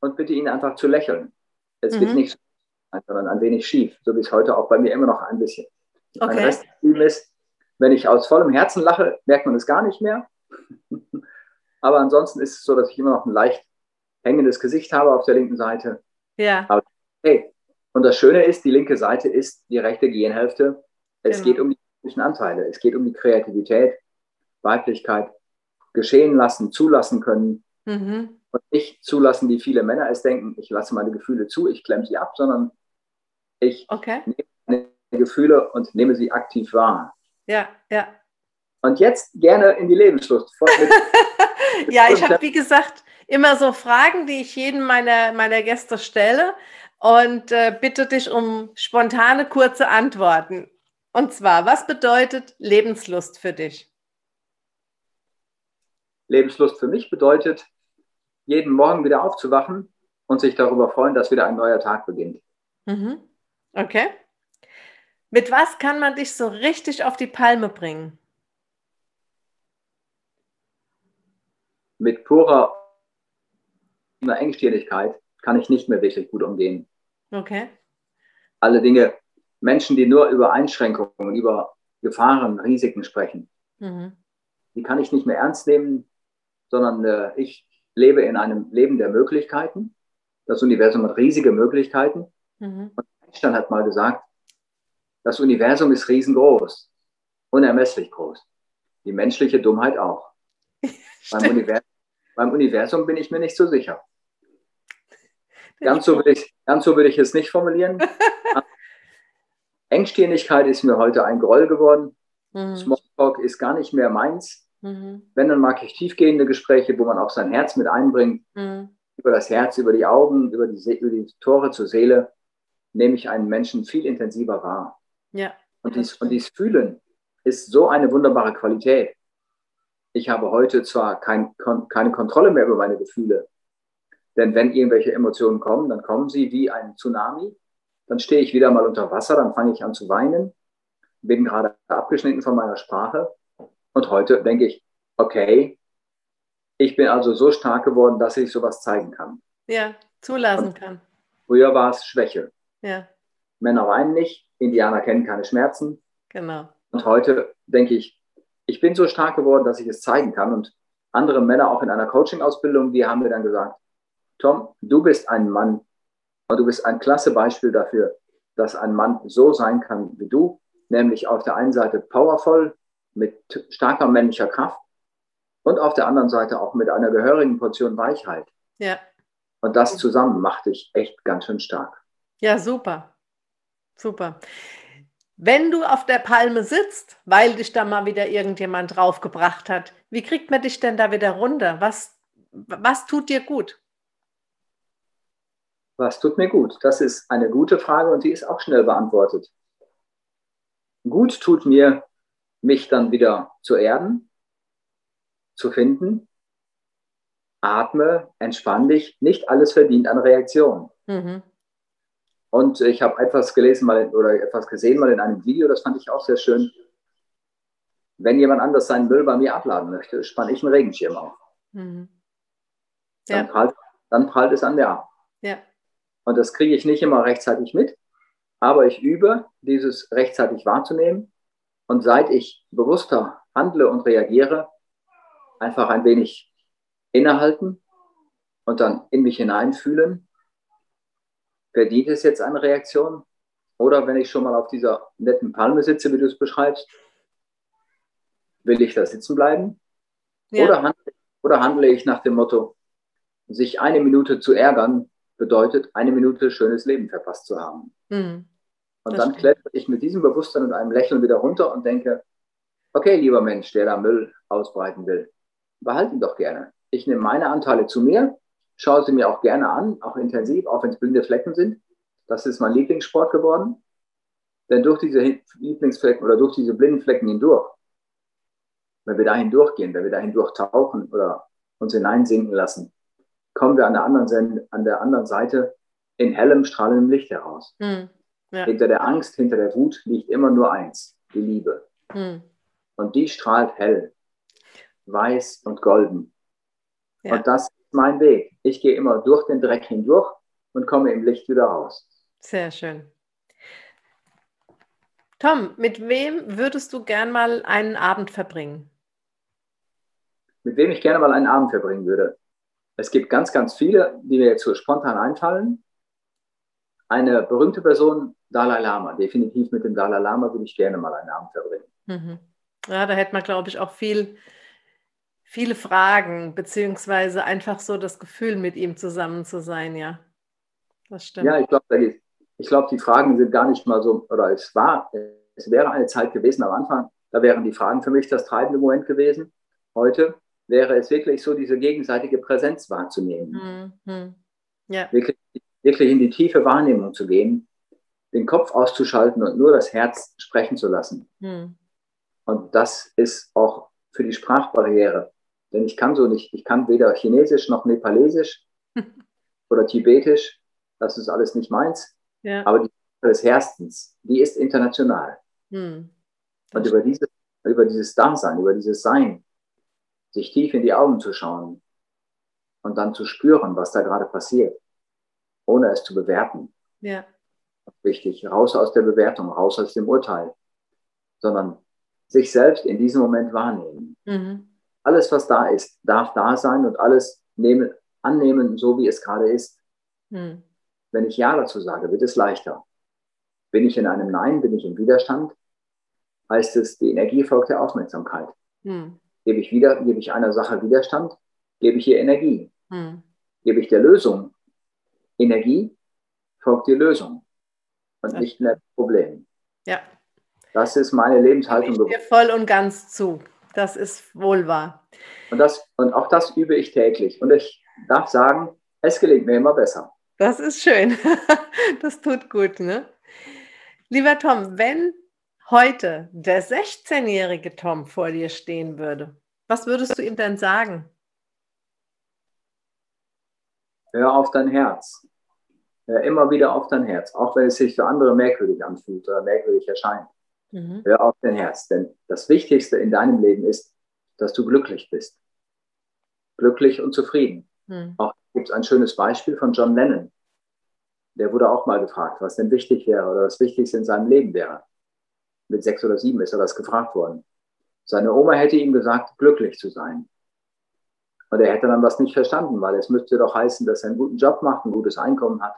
Und bitte ihn einfach zu lächeln. Es mhm. wird nicht sondern ein wenig schief, so wie es heute auch bei mir immer noch ein bisschen. Okay. Rest ist, wenn ich aus vollem Herzen lache, merkt man es gar nicht mehr. Aber ansonsten ist es so, dass ich immer noch ein leicht hängendes Gesicht habe auf der linken Seite. Ja. Aber hey, und das Schöne ist, die linke Seite ist die rechte Gehirnhälfte. Es genau. geht um die weiblichen Anteile. Es geht um die Kreativität, Weiblichkeit, geschehen lassen, zulassen können. Mhm. Und nicht zulassen, wie viele Männer es denken, ich lasse meine Gefühle zu, ich klemme sie ab, sondern ich okay. nehme meine Gefühle und nehme sie aktiv wahr. Ja, ja. Und jetzt gerne in die Lebenslust. ja, ich habe, wie gesagt, immer so Fragen, die ich jedem meiner, meiner Gäste stelle und äh, bitte dich um spontane, kurze Antworten. Und zwar, was bedeutet Lebenslust für dich? Lebenslust für mich bedeutet, jeden Morgen wieder aufzuwachen und sich darüber freuen, dass wieder ein neuer Tag beginnt. Mhm. Okay. Mit was kann man dich so richtig auf die Palme bringen? Mit purer Engstirnigkeit kann ich nicht mehr wirklich gut umgehen. Okay. Alle Dinge, Menschen, die nur über Einschränkungen, über Gefahren, Risiken sprechen, mhm. die kann ich nicht mehr ernst nehmen, sondern äh, ich lebe in einem Leben der Möglichkeiten. Das Universum hat riesige Möglichkeiten. Mhm. Und Einstein hat mal gesagt, das Universum ist riesengroß, unermesslich groß. Die menschliche Dummheit auch. beim, Universum, beim Universum bin ich mir nicht so sicher. Ganz so, würde ich, ganz so würde ich es nicht formulieren. Engstirnigkeit ist mir heute ein Groll geworden. Mhm. Smalltalk ist gar nicht mehr meins. Mhm. Wenn, dann mag ich tiefgehende Gespräche, wo man auch sein Herz mit einbringt. Mhm. Über das Herz, über die Augen, über die, über die Tore zur Seele nehme ich einen Menschen viel intensiver wahr. Ja. Und dies, und dies Fühlen ist so eine wunderbare Qualität. Ich habe heute zwar kein, keine Kontrolle mehr über meine Gefühle, denn wenn irgendwelche Emotionen kommen, dann kommen sie wie ein Tsunami. Dann stehe ich wieder mal unter Wasser, dann fange ich an zu weinen, bin gerade abgeschnitten von meiner Sprache. Und heute denke ich, okay, ich bin also so stark geworden, dass ich sowas zeigen kann. Ja, zulassen Und kann. Früher war es Schwäche. Ja. Männer weinen nicht, Indianer kennen keine Schmerzen. Genau. Und heute denke ich, ich bin so stark geworden, dass ich es zeigen kann. Und andere Männer auch in einer Coaching-Ausbildung, die haben mir dann gesagt, Tom, du bist ein Mann und du bist ein klasse Beispiel dafür, dass ein Mann so sein kann wie du, nämlich auf der einen Seite powervoll, mit starker männlicher Kraft und auf der anderen Seite auch mit einer gehörigen Portion Weichheit. Ja. Und das zusammen macht dich echt ganz schön stark. Ja, super. Super. Wenn du auf der Palme sitzt, weil dich da mal wieder irgendjemand draufgebracht hat, wie kriegt man dich denn da wieder runter? Was, was tut dir gut? Was tut mir gut? Das ist eine gute Frage und die ist auch schnell beantwortet. Gut tut mir, mich dann wieder zu erden, zu finden. Atme, entspann dich. Nicht alles verdient an Reaktion. Mhm. Und ich habe etwas gelesen mal oder etwas gesehen mal in einem Video, das fand ich auch sehr schön. Wenn jemand anders seinen Müll bei mir abladen möchte, spanne ich einen Regenschirm auf. Mhm. Ja. Dann, prallt, dann prallt es an mir ab. Ja. Und das kriege ich nicht immer rechtzeitig mit, aber ich übe, dieses rechtzeitig wahrzunehmen. Und seit ich bewusster handle und reagiere, einfach ein wenig innehalten und dann in mich hineinfühlen, verdient es jetzt eine Reaktion? Oder wenn ich schon mal auf dieser netten Palme sitze, wie du es beschreibst, will ich da sitzen bleiben? Ja. Oder, handle, oder handle ich nach dem Motto, sich eine Minute zu ärgern, bedeutet, eine Minute schönes Leben verpasst zu haben. Mhm. Und dann klettere ich mit diesem Bewusstsein und einem Lächeln wieder runter und denke, okay, lieber Mensch, der da Müll ausbreiten will, behalte ihn doch gerne. Ich nehme meine Anteile zu mir, schaue sie mir auch gerne an, auch intensiv, auch wenn es blinde Flecken sind. Das ist mein Lieblingssport geworden. Denn durch diese Lieblingsflecken oder durch diese blinden Flecken hindurch, wenn wir da hindurchgehen, wenn wir da hindurch tauchen oder uns hineinsinken lassen, kommen wir an der anderen, an der anderen Seite in hellem, strahlendem Licht heraus. Hm, ja. Hinter der Angst, hinter der Wut liegt immer nur eins, die Liebe. Hm. Und die strahlt hell, weiß und golden. Ja. Und das ist mein Weg. Ich gehe immer durch den Dreck hindurch und komme im Licht wieder raus. Sehr schön. Tom, mit wem würdest du gern mal einen Abend verbringen? Mit wem ich gerne mal einen Abend verbringen würde? Es gibt ganz, ganz viele, die mir jetzt so spontan einfallen. Eine berühmte Person, Dalai Lama. Definitiv mit dem Dalai Lama würde ich gerne mal einen Abend verbringen. Mhm. Ja, da hätte man, glaube ich, auch viel, viele Fragen, beziehungsweise einfach so das Gefühl, mit ihm zusammen zu sein, ja. Das stimmt. Ja, ich glaube, ich glaube, die Fragen sind gar nicht mal so, oder es war, es wäre eine Zeit gewesen am Anfang, da wären die Fragen für mich das treibende Moment gewesen. Heute wäre es wirklich so, diese gegenseitige Präsenz wahrzunehmen. Mhm. Ja. Wirklich, wirklich in die tiefe Wahrnehmung zu gehen. den Kopf auszuschalten und nur das Herz sprechen zu lassen. Hm. Und das ist auch für die Sprachbarriere. Denn ich kann so nicht, ich kann weder Chinesisch noch Nepalesisch oder Tibetisch. Das ist alles nicht meins. Ja. Aber die Sprache des Herzens, die ist international. Hm. Und über dieses, über dieses Dasein, über dieses Sein, sich tief in die Augen zu schauen und dann zu spüren, was da gerade passiert, ohne es zu bewerten. Ja. Wichtig, raus aus der Bewertung, raus aus dem Urteil, sondern sich selbst in diesem Moment wahrnehmen. Mhm. Alles, was da ist, darf da sein und alles nehmen, annehmen, so wie es gerade ist. Mhm. Wenn ich Ja dazu sage, wird es leichter. Bin ich in einem Nein, bin ich im Widerstand, heißt es, die Energie folgt der Aufmerksamkeit. Mhm. Gebe ich wieder, gebe ich einer Sache Widerstand, gebe ich ihr Energie. Mhm. Gebe ich der Lösung Energie, folgt die Lösung und ja. nicht mehr Problem. Ja. Das ist meine Lebenshaltung. Ich dir voll und ganz zu. Das ist wohl wahr. Und, das, und auch das übe ich täglich. Und ich darf sagen, es gelingt mir immer besser. Das ist schön. Das tut gut. Ne? Lieber Tom, wenn heute der 16-jährige Tom vor dir stehen würde, was würdest du ihm denn sagen? Hör auf dein Herz. Hör immer wieder auf dein Herz, auch wenn es sich für andere merkwürdig anfühlt oder merkwürdig erscheint. Mhm. Hör auf dein Herz, denn das Wichtigste in deinem Leben ist, dass du glücklich bist. Glücklich und zufrieden. Mhm. Auch gibt es ein schönes Beispiel von John Lennon. Der wurde auch mal gefragt, was denn wichtig wäre oder das Wichtigste in seinem Leben wäre. Mit sechs oder sieben ist er das gefragt worden. Seine Oma hätte ihm gesagt, glücklich zu sein. Und er hätte dann was nicht verstanden, weil es müsste doch heißen, dass er einen guten Job macht, ein gutes Einkommen hat.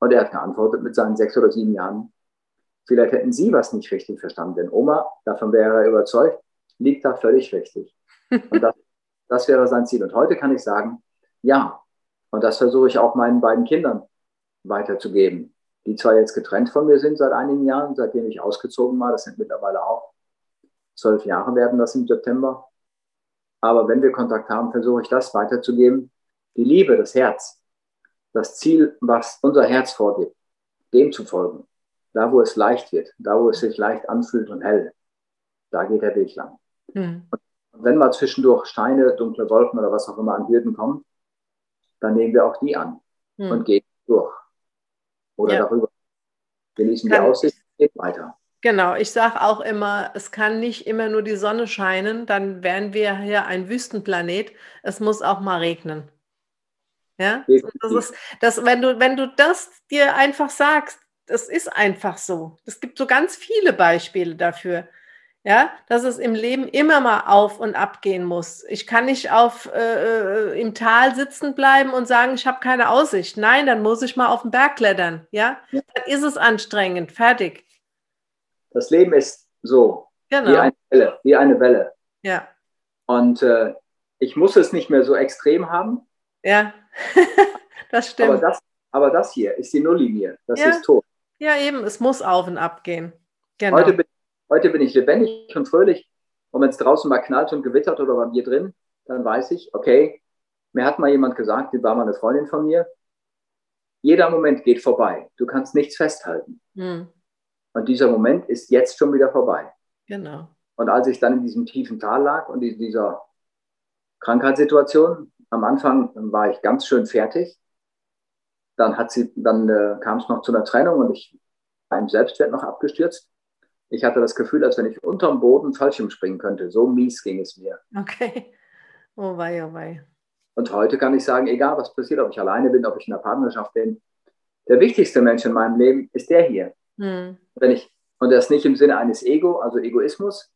Und er hat geantwortet mit seinen sechs oder sieben Jahren, vielleicht hätten Sie was nicht richtig verstanden, denn Oma, davon wäre er überzeugt, liegt da völlig richtig. Und das, das wäre sein Ziel. Und heute kann ich sagen, ja. Und das versuche ich auch meinen beiden Kindern weiterzugeben, die zwar jetzt getrennt von mir sind seit einigen Jahren, seitdem ich ausgezogen war, das sind mittlerweile auch zwölf Jahre werden das im September. Aber wenn wir Kontakt haben, versuche ich das weiterzugeben. Die Liebe, das Herz, das Ziel, was unser Herz vorgibt, dem zu folgen. Da, wo es leicht wird, da, wo es sich leicht anfühlt und hell, da geht der Weg lang. Mhm. Und wenn mal zwischendurch Steine, dunkle Wolken oder was auch immer an Hürden kommen, dann nehmen wir auch die an mhm. und gehen. Oder ja. darüber. Genießen die Aussicht, geht weiter. Genau, ich sage auch immer, es kann nicht immer nur die Sonne scheinen, dann wären wir hier ein Wüstenplanet. Es muss auch mal regnen. Ja, das ist, das, wenn, du, wenn du das dir einfach sagst, das ist einfach so. Es gibt so ganz viele Beispiele dafür, ja, dass es im Leben immer mal auf und ab gehen muss. Ich kann nicht auf, äh, äh im Tal sitzen bleiben und sagen, ich habe keine Aussicht. Nein, dann muss ich mal auf den Berg klettern. Ja, ja. dann ist es anstrengend. Fertig. Das Leben ist so, genau. wie eine Welle. Wie eine Welle. Ja. Und äh, ich muss es nicht mehr so extrem haben. Ja, das stimmt. Aber das, aber das hier ist die Nulllinie. Das ja. ist tot. Ja, eben, es muss auf und ab gehen. Genau. Heute, bin, heute bin ich lebendig und fröhlich. Und wenn es draußen mal knallt und gewittert oder bei mir drin, dann weiß ich, okay, mir hat mal jemand gesagt, die war mal eine Freundin von mir, jeder Moment geht vorbei. Du kannst nichts festhalten. Hm. Und dieser Moment ist jetzt schon wieder vorbei. Genau. Und als ich dann in diesem tiefen Tal lag und in dieser Krankheitssituation, am Anfang war ich ganz schön fertig. Dann hat sie, dann äh, kam es noch zu einer Trennung und ich war im Selbstwert noch abgestürzt. Ich hatte das Gefühl, als wenn ich unterm Boden Fallschirm springen könnte. So mies ging es mir. Okay. Oh wei, oh wei. Und heute kann ich sagen, egal was passiert, ob ich alleine bin, ob ich in einer Partnerschaft bin, der wichtigste Mensch in meinem Leben ist der hier. Hm. Wenn ich, und das nicht im Sinne eines Ego, also Egoismus,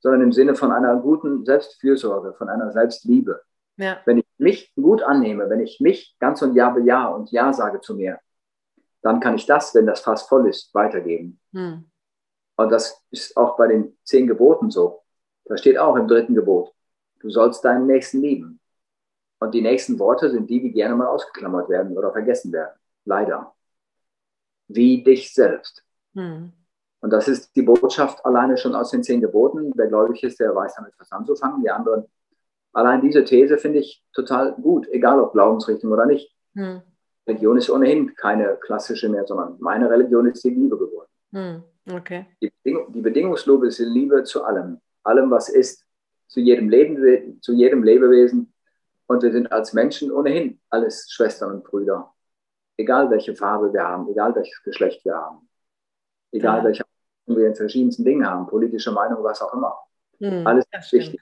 sondern im Sinne von einer guten Selbstfürsorge, von einer Selbstliebe. Ja. Wenn ich mich gut annehme, wenn ich mich ganz und Ja bejahe und Ja sage zu mir, dann kann ich das, wenn das fast voll ist, weitergeben. Hm. Und das ist auch bei den zehn Geboten so. Da steht auch im dritten Gebot, du sollst deinen Nächsten lieben. Und die nächsten Worte sind die, die gerne mal ausgeklammert werden oder vergessen werden. Leider wie dich selbst. Hm. Und das ist die Botschaft alleine schon aus den zehn Geboten. Wer gläubig ist, der weiß damit was anzufangen. Die anderen, allein diese These finde ich total gut, egal ob Glaubensrichtung oder nicht. Hm. Religion ist ohnehin keine klassische mehr, sondern meine Religion ist die Liebe geworden. Hm, okay. Die, Bedingung, die bedingungslose Liebe zu allem, allem, was ist, zu jedem, Leben, zu jedem Lebewesen. Und wir sind als Menschen ohnehin alles Schwestern und Brüder. Egal welche Farbe wir haben, egal welches Geschlecht wir haben, egal ja. welche wir in verschiedensten Dingen haben, politische Meinung, was auch immer. Hm, alles ist wichtig.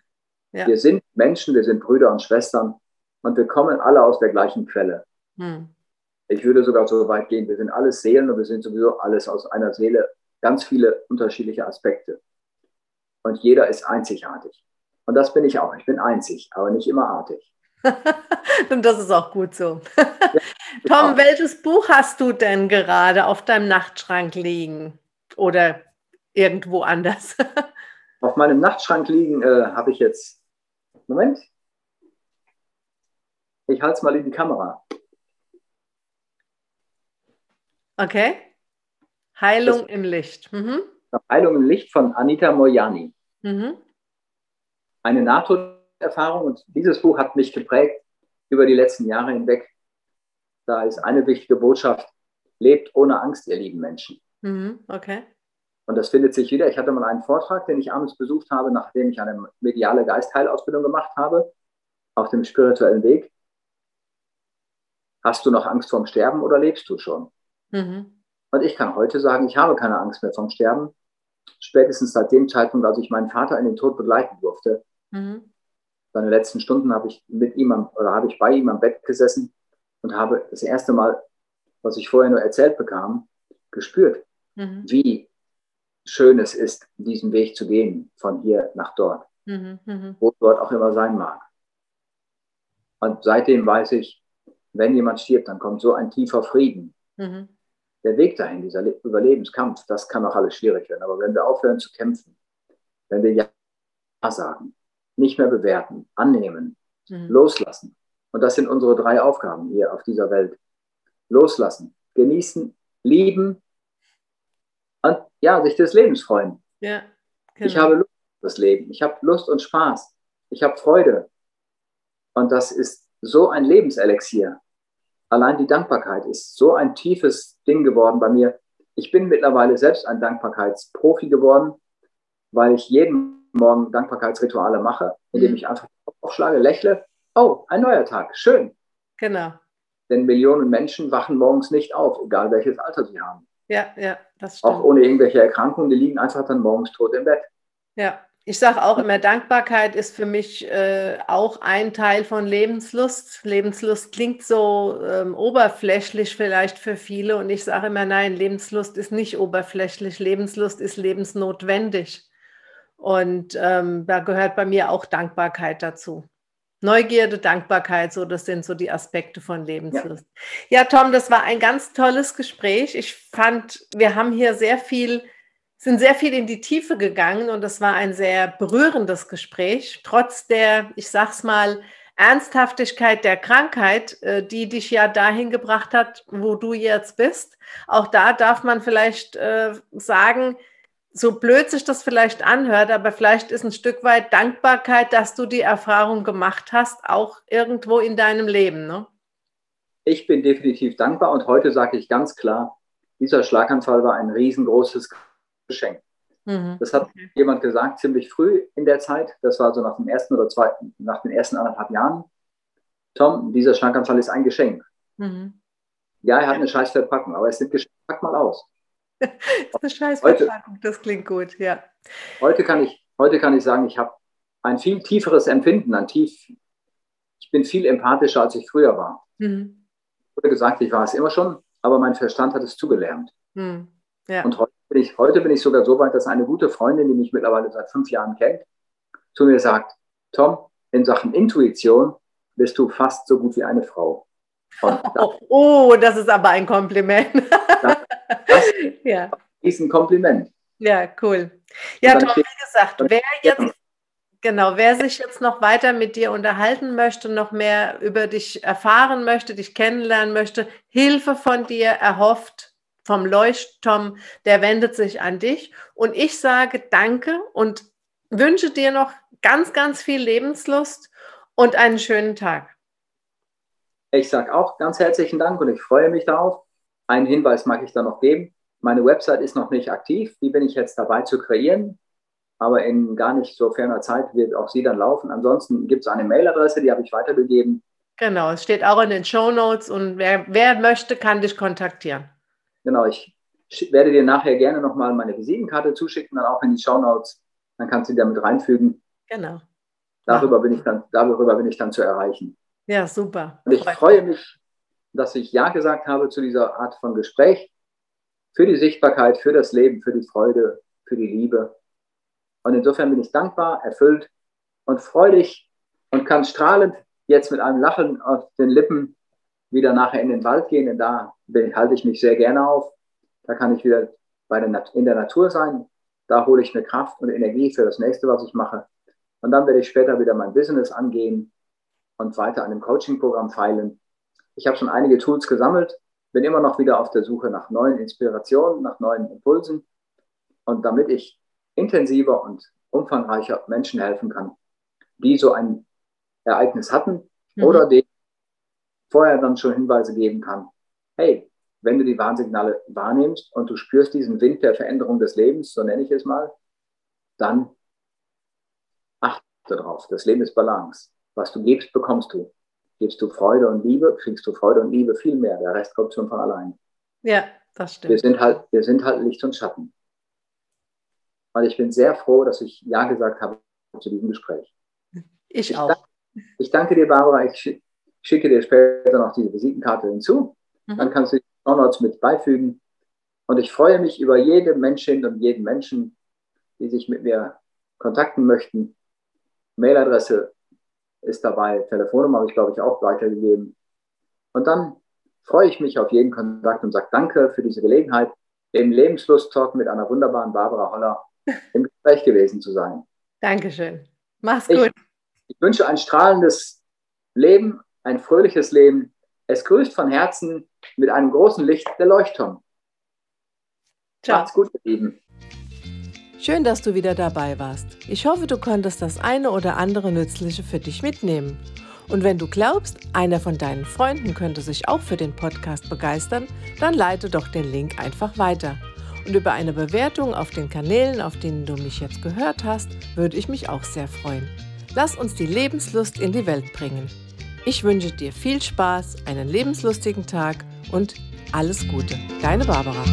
Ja. Wir sind Menschen, wir sind Brüder und Schwestern und wir kommen alle aus der gleichen Quelle. Hm. Ich würde sogar so weit gehen, wir sind alles Seelen und wir sind sowieso alles aus einer Seele, ganz viele unterschiedliche Aspekte. Und jeder ist einzigartig. Und das bin ich auch. Ich bin einzig, aber nicht immer artig. und das ist auch gut so. ja, Tom, welches Buch hast du denn gerade auf deinem Nachtschrank liegen? Oder irgendwo anders? auf meinem Nachtschrank liegen äh, habe ich jetzt. Moment. Ich halte es mal in die Kamera. Okay. Heilung das, im Licht. Mhm. Heilung im Licht von Anita Moyani. Mhm. Eine Nahtoderfahrung und dieses Buch hat mich geprägt über die letzten Jahre hinweg. Da ist eine wichtige Botschaft, lebt ohne Angst, ihr lieben Menschen. Mhm. Okay. Und das findet sich wieder. Ich hatte mal einen Vortrag, den ich abends besucht habe, nachdem ich eine mediale Geistheilausbildung gemacht habe, auf dem spirituellen Weg. Hast du noch Angst vorm Sterben oder lebst du schon? Mhm. Und ich kann heute sagen, ich habe keine Angst mehr vom Sterben. Spätestens seit dem Zeitpunkt, als ich meinen Vater in den Tod begleiten durfte. Mhm. Seine letzten Stunden habe ich mit ihm am, oder habe ich bei ihm am Bett gesessen und habe das erste Mal, was ich vorher nur erzählt bekam, gespürt, mhm. wie schön es ist, diesen Weg zu gehen, von hier nach dort, mhm. mhm. wo dort auch immer sein mag. Und seitdem weiß ich, wenn jemand stirbt, dann kommt so ein tiefer Frieden. Mhm der Weg dahin, dieser Überlebenskampf, das kann auch alles schwierig werden. Aber wenn wir aufhören zu kämpfen, wenn wir Ja sagen, nicht mehr bewerten, annehmen, mhm. loslassen, und das sind unsere drei Aufgaben hier auf dieser Welt. Loslassen, genießen, lieben und ja, sich des Lebens freuen. Ja, genau. Ich habe Lust auf das Leben. Ich habe Lust und Spaß. Ich habe Freude. Und das ist so ein Lebenselixier allein die Dankbarkeit ist so ein tiefes Ding geworden bei mir. Ich bin mittlerweile selbst ein Dankbarkeitsprofi geworden, weil ich jeden Morgen Dankbarkeitsrituale mache, indem mhm. ich einfach aufschlage, lächle. Oh, ein neuer Tag, schön. Genau. Denn Millionen Menschen wachen morgens nicht auf, egal welches Alter sie haben. Ja, ja, das stimmt. Auch ohne irgendwelche Erkrankungen, die liegen einfach dann morgens tot im Bett. Ja, ich sage auch immer, Dankbarkeit ist für mich äh, auch ein Teil von Lebenslust. Lebenslust klingt so ähm, oberflächlich vielleicht für viele und ich sage immer, nein, Lebenslust ist nicht oberflächlich, Lebenslust ist lebensnotwendig. Und ähm, da gehört bei mir auch Dankbarkeit dazu. Neugierde, Dankbarkeit, so das sind so die Aspekte von Lebenslust. Ja. ja, Tom, das war ein ganz tolles Gespräch. Ich fand, wir haben hier sehr viel sind sehr viel in die Tiefe gegangen und es war ein sehr berührendes Gespräch, trotz der, ich sag's mal, Ernsthaftigkeit der Krankheit, äh, die dich ja dahin gebracht hat, wo du jetzt bist. Auch da darf man vielleicht äh, sagen, so blöd sich das vielleicht anhört, aber vielleicht ist ein Stück weit Dankbarkeit, dass du die Erfahrung gemacht hast, auch irgendwo in deinem Leben. Ne? Ich bin definitiv dankbar und heute sage ich ganz klar, dieser Schlaganfall war ein riesengroßes Geschenk. Mhm. Das hat okay. jemand gesagt, ziemlich früh in der Zeit. Das war so nach dem ersten oder zweiten, nach den ersten anderthalb Jahren. Tom, dieser Schlaganfall ist ein Geschenk. Mhm. Ja, er hat eine Scheißverpackung, aber es sind Geschenke. Pack mal aus. das ist eine Scheißverpackung, das klingt gut, ja. Heute kann ich, heute kann ich sagen, ich habe ein viel tieferes Empfinden, ein tief, ich bin viel empathischer, als ich früher war. Mhm. Wurde gesagt, ich war es immer schon, aber mein Verstand hat es zugelernt. Mhm. Ja. Und heute ich, heute bin ich sogar so weit, dass eine gute Freundin, die mich mittlerweile seit fünf Jahren kennt, zu mir sagt, Tom, in Sachen Intuition bist du fast so gut wie eine Frau. Oh, oh, das ist aber ein Kompliment. das, das ja. ist ein Kompliment. Ja, cool. Ja, Tom, wie gesagt, wer jetzt, genau, wer sich jetzt noch weiter mit dir unterhalten möchte, noch mehr über dich erfahren möchte, dich kennenlernen möchte, Hilfe von dir erhofft, vom Leuchtturm, der wendet sich an dich. Und ich sage Danke und wünsche dir noch ganz, ganz viel Lebenslust und einen schönen Tag. Ich sage auch ganz herzlichen Dank und ich freue mich darauf. Einen Hinweis mag ich da noch geben. Meine Website ist noch nicht aktiv. Die bin ich jetzt dabei zu kreieren. Aber in gar nicht so ferner Zeit wird auch sie dann laufen. Ansonsten gibt es eine Mailadresse, die habe ich weitergegeben. Genau, es steht auch in den Show Notes und wer, wer möchte, kann dich kontaktieren. Genau, ich werde dir nachher gerne nochmal meine Visitenkarte zuschicken, dann auch in die Show Notes. Dann kannst du die damit reinfügen. Genau. Darüber, ja. bin ich dann, darüber bin ich dann zu erreichen. Ja, super. Und ich freue mich, dass ich Ja gesagt habe zu dieser Art von Gespräch. Für die Sichtbarkeit, für das Leben, für die Freude, für die Liebe. Und insofern bin ich dankbar, erfüllt und freudig und kann strahlend jetzt mit einem Lachen auf den Lippen wieder nachher in den Wald gehen, denn da halte ich mich sehr gerne auf. Da kann ich wieder bei der, in der Natur sein. Da hole ich mir Kraft und Energie für das nächste, was ich mache. Und dann werde ich später wieder mein Business angehen und weiter an dem Coaching-Programm feilen. Ich habe schon einige Tools gesammelt, bin immer noch wieder auf der Suche nach neuen Inspirationen, nach neuen Impulsen. Und damit ich intensiver und umfangreicher Menschen helfen kann, die so ein Ereignis hatten mhm. oder denen vorher dann schon Hinweise geben kann, hey, wenn du die Warnsignale wahrnimmst und du spürst diesen Wind der Veränderung des Lebens, so nenne ich es mal, dann achte darauf. Das Leben ist Balance. Was du gibst, bekommst du. Gibst du Freude und Liebe, kriegst du Freude und Liebe viel mehr. Der Rest kommt schon von allein. Ja, das stimmt. Wir sind halt, wir sind halt Licht und Schatten. Und ich bin sehr froh, dass ich Ja gesagt habe zu diesem Gespräch. Ich, ich auch. Danke, ich danke dir, Barbara. Ich schicke dir später noch diese Visitenkarte hinzu. Mhm. Dann kannst du die Shownotes mit beifügen. Und ich freue mich über jede Menschin und jeden Menschen, die sich mit mir kontakten möchten. Mailadresse ist dabei, Telefonnummer habe ich, glaube ich, auch weitergegeben. Und dann freue ich mich auf jeden Kontakt und sage Danke für diese Gelegenheit, im Lebenslust-Talk mit einer wunderbaren Barbara Holler im Gespräch gewesen zu sein. Dankeschön. Mach's gut. Ich, ich wünsche ein strahlendes Leben, ein fröhliches Leben. Es grüßt von Herzen mit einem großen Licht der Leuchtturm. Ciao. Macht's gut, ihr Lieben. Schön, dass du wieder dabei warst. Ich hoffe, du konntest das eine oder andere Nützliche für dich mitnehmen. Und wenn du glaubst, einer von deinen Freunden könnte sich auch für den Podcast begeistern, dann leite doch den Link einfach weiter. Und über eine Bewertung auf den Kanälen, auf denen du mich jetzt gehört hast, würde ich mich auch sehr freuen. Lass uns die Lebenslust in die Welt bringen. Ich wünsche dir viel Spaß, einen lebenslustigen Tag und alles Gute. Deine Barbara.